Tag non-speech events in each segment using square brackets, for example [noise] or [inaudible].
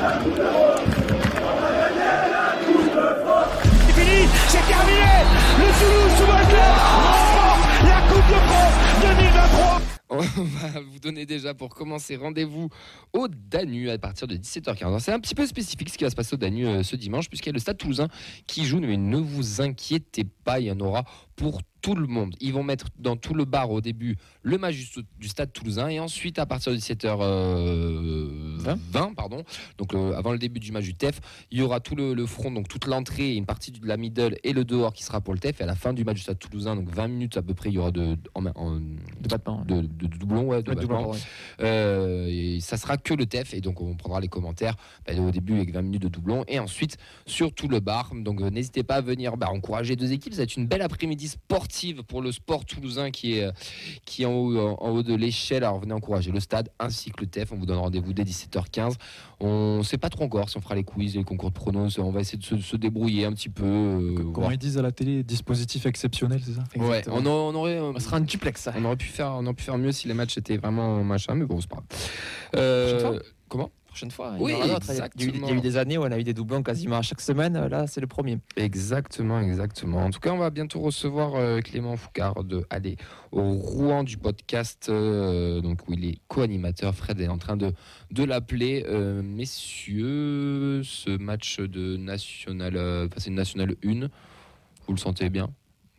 C'est fini, c'est terminé Le Toulouse Club remporte la Coupe de France 2023 On va vous donner déjà pour commencer rendez-vous au Danu à partir de 17h15. Alors, C'est un petit peu spécifique ce qui va se passer au Danu euh, ce dimanche puisqu'il y a le Stade Toulousain qui joue, mais ne vous inquiétez pas, il y en aura pour tout le monde. Ils vont mettre dans tout le bar au début le match du, Stade Toulousain et ensuite à partir de 17h20, pardon, donc le- avant le début du match du TEF, il y aura tout le, le front, donc toute l'entrée, une partie de la middle et le dehors qui sera pour le TEF. Et à la fin du match du Stade Toulousain, donc 20 minutes à peu près, il y aura de, en- en- De battement. de, de- de doublons, ouais, de Ouais, de battements. doublons, ouais. Euh, et ça sera que le TEF et donc on prendra les commentaires bah, au début avec 20 minutes de doublons et ensuite sur tout le bar. Donc euh, n'hésitez pas à venir bah, encourager deux équipes. Ça va être une belle après-midi sportive pour le sport toulousain qui est, euh, qui est en, haut, en, en haut de l'échelle. Alors venez encourager le stade ainsi que le TEF. On vous donne rendez-vous dès 17h15. On ne sait pas trop encore si on fera les quiz, les concours de pronos. On va essayer de se, se débrouiller un petit peu. euh, Comment voir. ils disent à la télé, dispositif exceptionnel, c'est ça Ouais, on, on aurait. euh, Ça sera un duplex, ça. on aurait pu faire, on aurait pu faire mieux si les matchs étaient vraiment machin, mais bon, c'est pas grave. Euh, comment? Prochaine fois. Oui, il. Il y a eu- il y a eu- il y a eu des années où on a eu des doublons quasiment chaque semaine. Là, c'est le premier. Exactement, exactement. En tout cas, on va bientôt recevoir euh, Clément Foucard de aller au Rouen du podcast, euh, donc où il est co-animateur. Fred est en train de, de l'appeler. Euh, messieurs, ce match de national, enfin, c'est une nationale 1. Vous le sentez bien,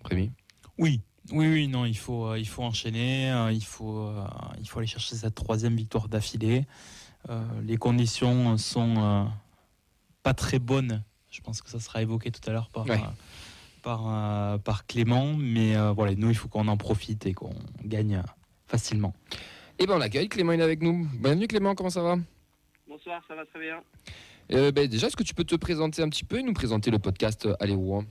Rémi? Oui, oui, oui, non, il faut, euh, il faut enchaîner, euh, il, faut, euh, il faut aller chercher cette troisième victoire d'affilée. Euh, les conditions sont euh, pas très bonnes. Je pense que ça sera évoqué tout à l'heure par, Ouais. euh, par, euh, par Clément, mais euh, voilà, nous, il faut qu'on en profite et qu'on gagne facilement. Eh ben, on l'accueille. Clément il est avec nous. Bienvenue, Clément. Comment ça va? Bonsoir, ça va très bien. Euh, ben, déjà, est-ce que tu peux te présenter un petit peu et nous présenter le podcast Allez Rouen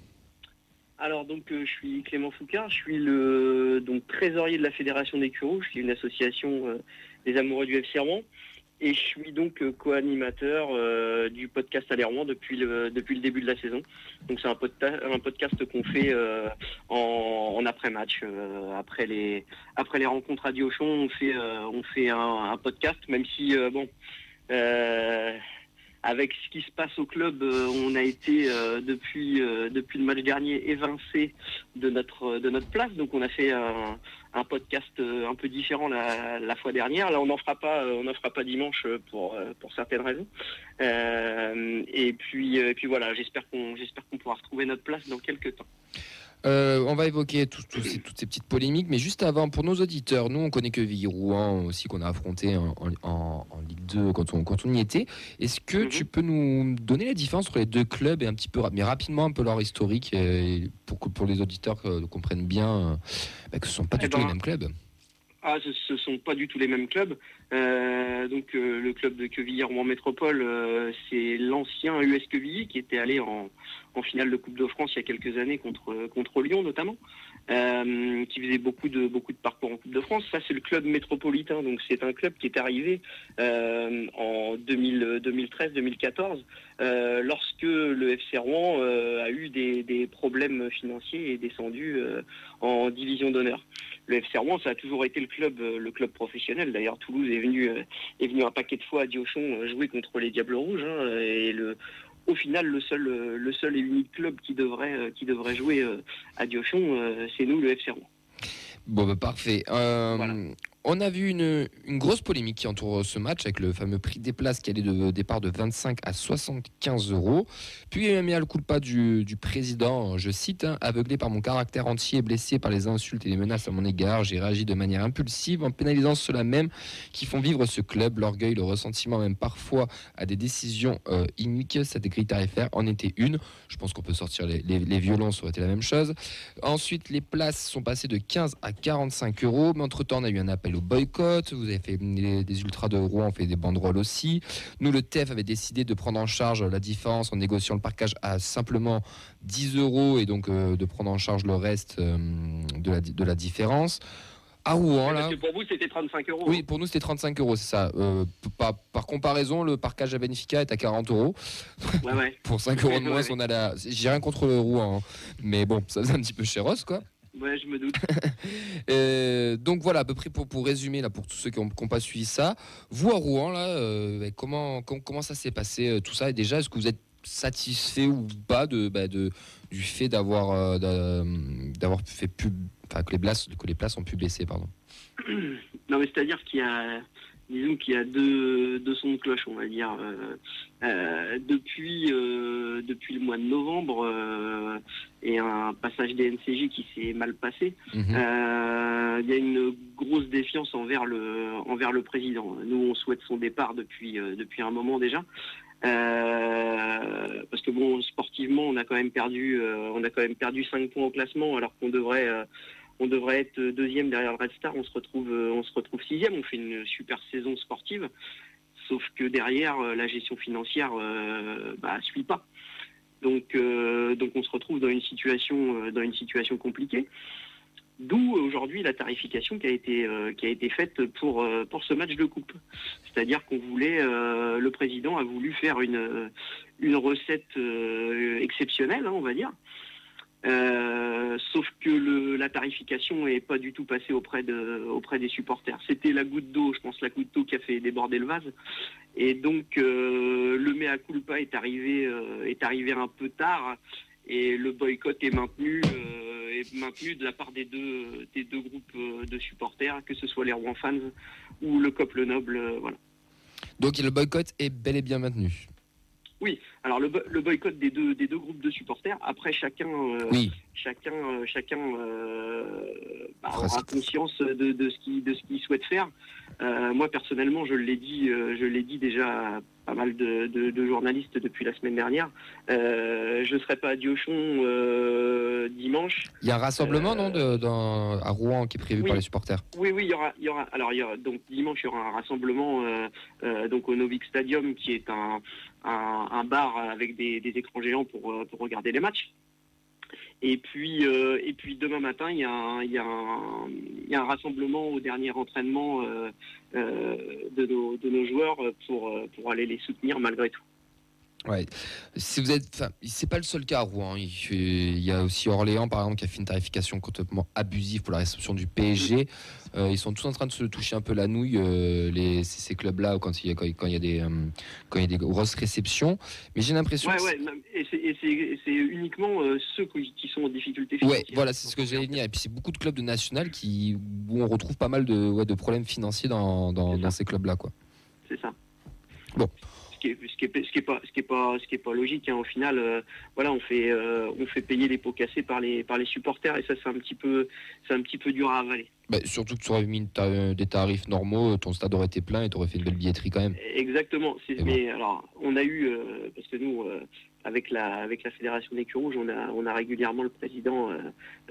Alors donc euh, je suis Clément Foucard, je suis le donc trésorier de la Fédération des Cureaux, qui est une association euh, des amoureux du FC Rouen. Et je suis donc euh, co-animateur euh, du podcast Aller Rouen depuis le, depuis le début de la saison. Donc c'est un, podcast qu'on fait euh, en, après-match. après, les, après les rencontres à Diochon, on fait, on fait un, podcast, même si, bon, avec ce qui se passe au club, on a été depuis, depuis le match dernier évincé de notre, de notre place. Donc on a fait un, un podcast euh, un peu différent la, la fois dernière. Là, on n'en fera pas, euh, on n'en fera pas dimanche euh, pour, pour certaines raisons. Et puis, et puis voilà, j'espère qu'on, j'espère qu'on pourra retrouver notre place dans quelques temps. Euh, on va évoquer tout- tout ces- toutes ces petites polémiques, mais juste avant, pour nos auditeurs, nous on connaît que Villiers-Rouen aussi, qu'on a affronté en, en- en- en Ligue 2 quand on, quand on y était. Est-ce que Mhm. tu peux nous donner la différence entre les deux clubs et un petit peu, mais rapidement un peu leur historique euh, pour que pour les auditeurs euh, comprennent bien bah, que ce ne sont pas du Eh tout ben, les mêmes clubs Ah, ce ne sont pas du tout les mêmes clubs. Euh, donc euh, le club de Quevilly Rouen Métropole, euh, c'est l'ancien US Quevilly qui était allé en, finale de Coupe de France il y a quelques années contre, contre Lyon notamment, qui faisait beaucoup de, beaucoup de parcours en Coupe de France. Ça, c'est le club métropolitain. Donc c'est un club qui est arrivé en 2013-2014 euh, lorsque le FC Rouen a eu des, des problèmes financiers et est descendu en division d'honneur le FC Rouen, ça a toujours été le club, euh, le club professionnel. D'ailleurs, Toulouse est venu, euh, est venu un paquet de fois à Diochon euh, jouer contre les Diables Rouges. hein, et le, au final, le seul, le seul et unique club qui devrait, qui devrait jouer à Diochon, c'est nous, le FC Rouen. Bon, bah, parfait. Euh, Voilà. On a vu une, grosse polémique qui entoure ce match avec le fameux prix des places qui allait de départ de 25 à 75 euros. Puis il y a à le culpa du, du président, je cite, hein, aveuglé par mon caractère entier blessé par les insultes et les menaces à mon égard, j'ai réagi de manière impulsive en pénalisant ceux-là même qui font vivre ce club, l'orgueil, le ressentiment même parfois à des décisions euh, iniques. Cette grille tarifaire en était une. Je pense qu'on peut sortir les, les, les violons, ça aurait été la même chose. Ensuite, les places sont passées de 15 à 45 euros. Mais entre-temps, on a eu un appel au boycott. Vous avez fait les- des ultras de Rouen, ont fait des banderoles aussi. Nous, le TEF avait décidé de prendre en charge la différence en négociant le parcage à simplement 10 euros et donc euh, de prendre en charge le reste euh, de, la, de la différence. À Rouen, là. Parce que pour vous, c'était 35 euros. Oui, pour nous, c'était 35 euros, c'est ça. Euh, par, par comparaison, le parcage à Benfica est à 40 euros. Ouais, ouais. [laughs] Pour 5 euros de Ouais, moins, ouais. on a la. J'ai rien contre Rouen, hein. mais bon, ça faisait un petit peu chéros, quoi. Ouais, je me doute. [laughs] Euh, donc voilà, à peu près pour, pour résumer, là, pour tous ceux qui n'ont pas suivi ça, vous à Rouen, là, euh, comment, com- comment ça s'est passé euh, tout ça Et déjà, est-ce que vous êtes satisfait ou pas de, bah, de, du fait d'avoir d'a- d'avoir fait pub, enfin, que les places, que les places ont pu baisser, pardon? Non, mais c'est-à-dire qu'il y a, disons qu'il y a deux, deux sons de cloche, on va dire. Depuis, euh, depuis le mois de novembre, euh, et un passage des NCJ qui s'est mal passé, Mhm. euh, il y a une grosse défiance envers le, envers le président. Nous, on souhaite son départ depuis, depuis un moment déjà. Parce que bon, sportivement, on a quand même perdu, on a quand même perdu 5 points au classement, alors qu'on devrait, on devrait être deuxième derrière le Red Star. On se retrouve, on se retrouve sixième. On fait une super saison sportive, sauf que derrière, euh, la gestion financière, euh, bah, suit pas. Donc, euh, donc on se retrouve dans une situation, dans une situation compliquée. D'où aujourd'hui la tarification qui a été qui a été faite pour pour ce match de coupe. C'est-à-dire qu'on voulait, le président a voulu faire une une recette exceptionnelle, hein, on va dire. Euh, sauf que la tarification est pas du tout passée auprès de auprès des supporters. C'était la goutte d'eau, je pense la goutte d'eau qui a fait déborder le vase. Et donc euh, le mea culpa est arrivé euh, est arrivé un peu tard et le boycott est maintenu euh, est maintenu de la part des deux groupes de supporters, que ce soit les Rouen fans ou le COP le Noble. Donc le boycott est bel et bien maintenu. Alors le, bo- le boycott des deux des deux groupes de supporters. Après chacun euh, Oui, chacun euh, chacun euh, bah, aura ce- conscience de, de ce qu'il de ce qu'il souhaite faire. Euh, moi personnellement, je l'ai dit euh, je l'ai dit déjà à pas mal de, de- de journalistes depuis la semaine dernière. Euh, je serai pas à Diochon dimanche. il y a un rassemblement, non, de- dans- à Rouen qui est prévu oui. par les supporters? Oui, oui, il y aura, il y aura. Alors, il y aura, donc dimanche, il y aura un rassemblement donc au Novik Stadium, qui est un, un, un bar avec des, des écrans géants pour, pour regarder les matchs. Et puis, euh, et puis demain matin, il y, a un, rassemblement au dernier entraînement euh, euh, de, nos, joueurs pour aller les soutenir malgré tout. Ouais. Si vous êtes, c'est pas le seul cas à Rouen. Il, fait- il y a aussi Orléans, par exemple, qui a fait une tarification complètement abusive pour la réception du PSG. Euh, ils sont tous en train de se toucher un peu la nouille, euh, les, ces, clubs-là, quand il y a, quand, il- quand il y a des, quand il y a des grosses réceptions. Mais j'ai l'impression. Ouais, que ouais, et c'est- uniquement euh, ceux qui sont en difficulté Ouais, financière. voilà, c'est ce que j'allais dire. Et puis c'est beaucoup de clubs de national qui où on retrouve pas mal de, ouais, de problèmes financiers dans, dans, ces clubs-là, quoi. C'est ça. Bon. Ce qui est, ce qui est, ce qui est pas, ce qui est pas, ce qui est pas logique. hein. Au final, euh, voilà, on fait, euh, on fait payer les pots cassés par les, par les supporters, et ça, c'est un petit peu, c'est un petit peu dur à avaler. Bah, surtout que tu aurais mis ta- des tarifs normaux, ton stade aurait été plein et tu aurais fait une belle billetterie quand même. Exactement. C'est- Et bon. Mais alors, on a eu, euh, parce que nous, avec la, avec la fédération des Rouges, on a, on a régulièrement le président, euh,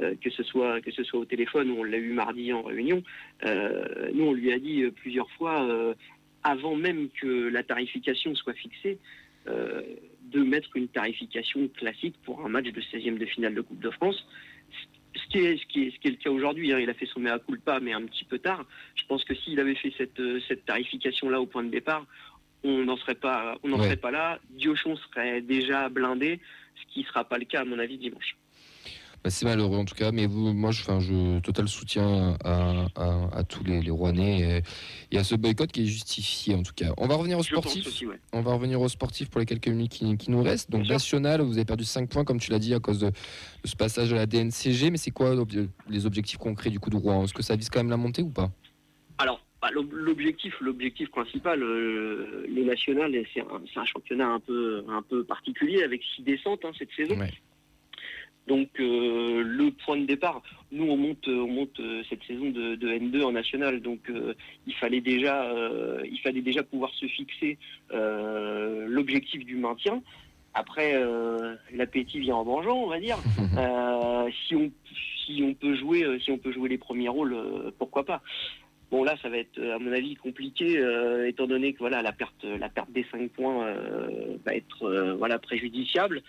euh, que ce soit, que ce soit au téléphone ou on l'a eu mardi en réunion. Euh, nous, on lui a dit plusieurs fois, avant même que la tarification soit fixée, euh, de mettre une tarification classique pour un match de 16e de finale de Coupe de France. Ce qui est, ce qui est, ce qui est le cas aujourd'hui, hein, il a fait son mea culpa, mais un petit peu tard. Je pense que s'il avait fait cette, euh, cette tarification-là au point de départ, on n'en serait pas, on n'en Ouais. serait pas là. Diochon serait déjà blindé, ce qui ne sera pas le cas à mon avis dimanche. Bah, c'est malheureux en tout cas, mais vous, moi je, enfin, je total soutien à, à- à tous les, les Rouennais et, et à ce boycott qui est justifié en tout cas. On va revenir au Je pense sportif. aussi, ouais. On va revenir aux sportifs pour les quelques minutes qui, qui nous restent. Donc national, vous avez perdu 5 points comme tu l'as dit à cause de, de ce passage à la DNCG, mais c'est quoi les objectifs concrets du coup de Rouen? Est-ce que ça vise quand même la montée ou pas? Alors, bah, l'ob- l'objectif, l'objectif principal, euh, le national, c'est un, championnat un peu, un peu particulier avec six descentes hein, cette saison. Ouais. Donc euh, le point de départ, nous on monte, on monte euh, cette saison de, de N2 en national, donc euh, il fallait déjà, euh, il fallait déjà pouvoir se fixer euh, l'objectif du maintien. Après, euh, l'appétit vient en mangeant, on va dire. [laughs] Euh, si on si on peut jouer, euh, si on peut jouer les premiers rôles, euh, pourquoi pas. Bon là, ça va être à mon avis compliqué, euh, étant donné que voilà la perte, la perte des 5 points euh, va être euh, voilà préjudiciable.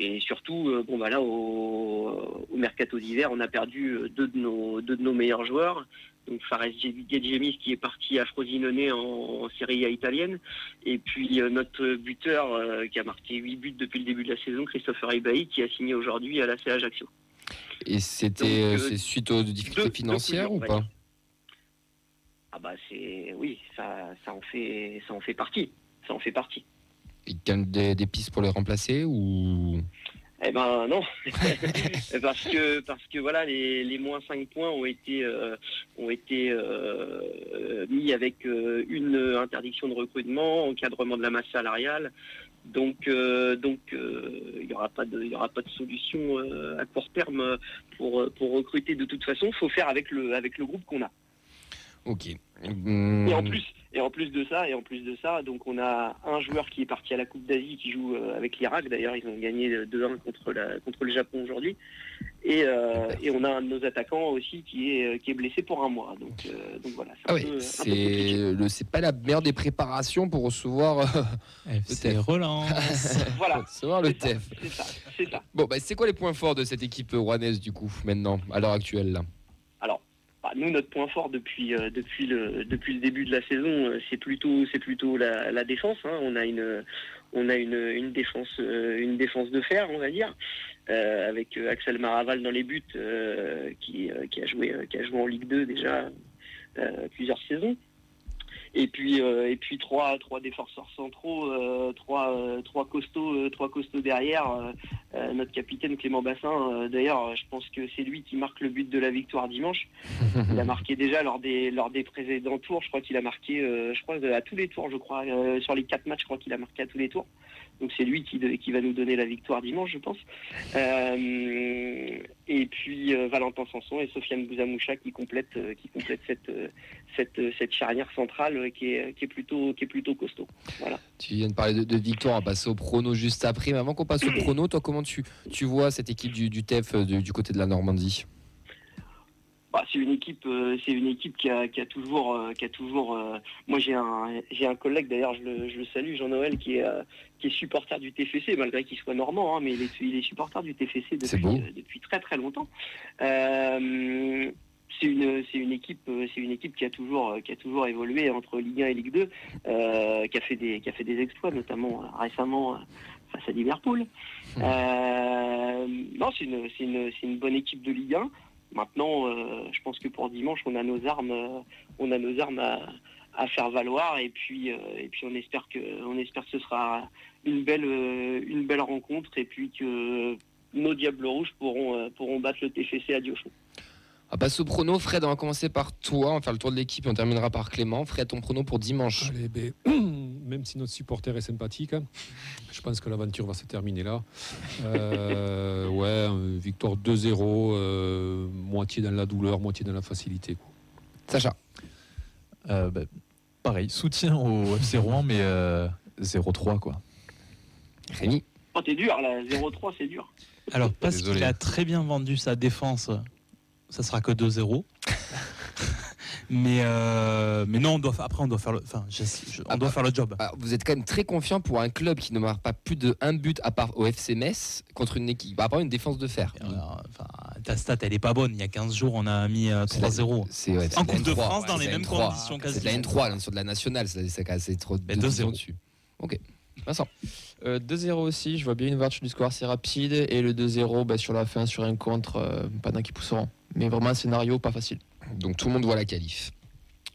Et surtout, euh, bon bah là au, au mercato d'hiver, on a perdu euh, deux de nos deux de nos meilleurs joueurs. Donc Fares Gedjemis qui est parti à Frosinone en, en Serie A italienne, et puis euh, notre buteur euh, qui a marqué 8 buts depuis le début de la saison, Christopher Ibaï, qui a signé aujourd'hui à la CA Ajaccio. Et c'était euh, suite aux difficultés deux- financières ou pas Ah bah c'est oui, ça, ça en fait ça en fait partie. Ça en fait partie. Il a des, des pistes pour les remplacer ou? Eh ben non, [laughs] parce que parce que voilà les, les moins 5 points ont été euh, ont été euh, mis avec euh, une interdiction de recrutement, encadrement de la masse salariale. Donc euh, donc euh, il y aura pas de il aura pas de solution euh, à court terme pour pour recruter de toute façon. Faut faire avec le avec le groupe qu'on a. Ok. Et en plus, et en plus de ça, et en plus de ça, donc on a un joueur qui est parti à la Coupe d'Asie qui joue euh, avec l'Irak. D'ailleurs, ils ont gagné 2-1 contre la contre le Japon aujourd'hui. Et, euh, et on a un de nos attaquants aussi qui est euh, qui est blessé pour un mois. Donc euh, donc voilà. Ah un ouais, peu- un peu compliqué. c'est le c'est pas la meilleure des préparations pour recevoir euh, [laughs] FC TEF. relance. [laughs] Voilà. recevoir le C'est ça, TEF. C'est ça, c'est ça. Bon, bah, c'est quoi les points forts de cette équipe rouennaise du coup maintenant à l'heure actuelle là? Bah, nous, notre point fort depuis euh, depuis le depuis le début de la saison, euh, c'est plutôt c'est plutôt la, défense. hein. On a une on a une, une défense euh, une défense de fer, on va dire, avec Axel Maraval dans les buts, qui qui a joué qui a joué en Ligue 2 déjà plusieurs saisons. Et puis euh, et puis trois trois défenseurs centraux, euh, trois euh, trois costauds trois costauds derrière. notre capitaine Clément Bassin, d'ailleurs, je pense que c'est lui qui marque le but de la victoire dimanche. [laughs] Il a marqué déjà lors des lors des précédents tours. Je crois qu'il a marqué, je crois à tous les tours, je crois sur les quatre matchs, je crois qu'il a marqué à tous les tours. Donc c'est lui qui, qui va nous donner la victoire dimanche, je pense. Et puis euh, Valentin Sanson et Sofiane Bouzamoucha qui complètent euh, qui complètent cette euh, cette cette charnière centrale qui est qui est plutôt qui est plutôt costaud. Tu viens de parler de, de victoire, on va passer au prono juste après. Mais avant qu'on passe au prono, toi, comment tu, tu vois cette équipe du, TEF du côté de la Normandie? Bah, c'est une équipe, euh, c'est une équipe qui a, qui a toujours, euh, qui a toujours. euh, moi, j'ai un, j'ai un collègue d'ailleurs, je le, je le salue, Jean-Noël, qui est, qui est supporter du TFC, malgré qu'il soit normand, hein, mais il est, il est supporter du TFC depuis, très très longtemps. C'est une, c'est une équipe, c'est une équipe qui a toujours, qui a toujours évolué entre Ligue 1 et Ligue 2, euh, qui a fait des, qui a fait des exploits, notamment récemment face à Liverpool. Euh, non, c'est une, c'est une, c'est une bonne équipe de Ligue 1. Maintenant, euh, je pense que pour dimanche, on a nos armes, euh, on a nos armes à, à faire valoir, et puis, euh, et puis on espère que, on espère que ce sera une belle, euh, une belle rencontre, et puis que nos Diables Rouges pourront, euh, pourront battre le TFC à Diochon. On va passer au prono. Fred, on va commencer par toi. On va faire le tour de l'équipe et on terminera par Clément. Fred, ton prono pour dimanche Allez, ben, [clears throat] même si notre supporter est sympathique, hein, [laughs] je pense que l'aventure va se terminer là. Euh, [laughs] ouais, victoire 2-0, euh, moitié dans la douleur, moitié dans la facilité. quoi. Sacha. Euh, bah, pareil, soutien au FC Rouen, mais euh, 0-3 quoi. Rémi. Oh, t'es dur, là, 0-3, c'est dur. Alors, parce Désolé. qu'il a très bien vendu sa défense, ça sera que 2-0. [laughs] mais, euh, mais non, on doit, après, on doit faire le, enfin, je- je- on Ah doit bah. faire le job. Ah, vous êtes quand même très confiant pour un club qui ne marque pas plus de un but à part au FC Metz contre une équipe, à part une défense de fer. Alors, enfin, ta stat, elle est pas bonne. Il y a 15 jours, on a mis euh, C'est 3-0. C'est ouais, c'est En Coupe de N3, France, ouais, dans c'est les mêmes N3. conditions C'est de la quasiment. N3, là, sur de la nationale, c'est c'est trop de 2-0. divisions dessus. Ok. Vincent. Euh, 2-0 aussi, je vois bien une ouverture du score assez rapide et le 2-0 bah, sur la fin sur un contre euh, pendant qu'ils pousseront. Mais vraiment un scénario pas facile. Donc tout le monde voit la qualif.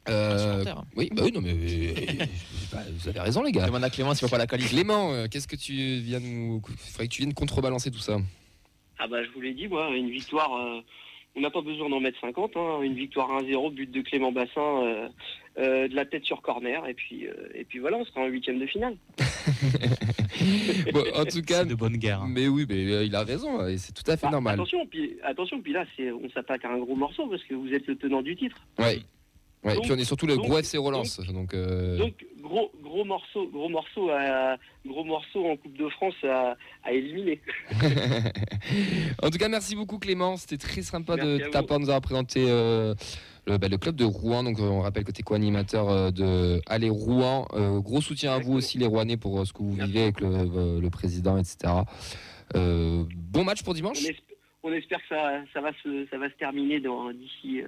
Euh, hein. oui, bah oui, non, mais [laughs] bah, vous avez raison, les gars. Demande à Clément s'il voit pas la qualif. Clément, euh, qu'est-ce que tu viens nous. Il faudrait que tu viennes contrebalancer tout ça. Ah bah je vous l'ai dit, moi, une victoire, euh, on n'a pas besoin d'en mettre 50, hein, une victoire 1-0, but de Clément Bassin, euh, euh, de la tête sur corner, et puis, euh, et puis voilà, on sera en huitième de finale. [laughs] Bon, en tout cas, de bonne guerre. mais oui, mais euh, il a raison, et c'est tout à fait Bah, normal. Attention, puis, attention, puis là, c'est, on s'attaque à un gros morceau, parce que vous êtes le tenant du titre. Ouais. Ouais, Donc- puis on est surtout le donc- gros FC Relance. Donc, euh, Donc, gros, gros morceau, gros morceau, à, gros morceau en Coupe de France à, à éliminer. [laughs] en tout cas, merci beaucoup Clément. C'était très sympa Merci de ta part de nous avoir présenté euh, le, bah, le club de Rouen. Donc, euh, on rappelle que tu es co-animateur euh, de Allez Rouen. Euh, gros soutien à vous aussi, les Rouennais, pour ce que vous Merci vivez avec le, le président, etc. Bon match pour On, dimanche. esp- on espère que ça, ça, va se, ça va se terminer d'ici,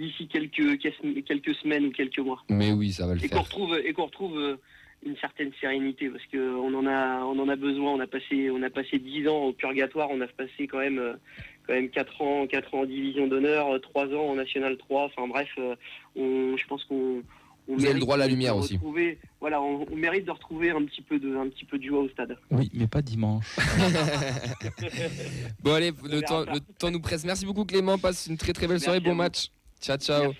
d'ici quelques, quelques semaines ou quelques mois. Mais oui, ça va le et qu'on faire. retrouve et qu'on retrouve euh, une certaine sérénité parce que on en a on en a besoin on a passé on a passé dix ans au purgatoire on a passé quand même euh, quand même 4 ans, 4 ans en division d'honneur, 3 ans en National 3. Enfin bref, euh, on, je pense qu'on on Vous avez le mérite droit à la de lumière aussi. retrouver- Voilà, on, on mérite de retrouver un petit peu de, un petit peu de joie au stade. Oui, mais pas dimanche. [laughs] Bon allez, le temps, le temps nous presse. Merci beaucoup Clément, passe une très très belle soirée, Merci bon vous. match. Ciao ciao.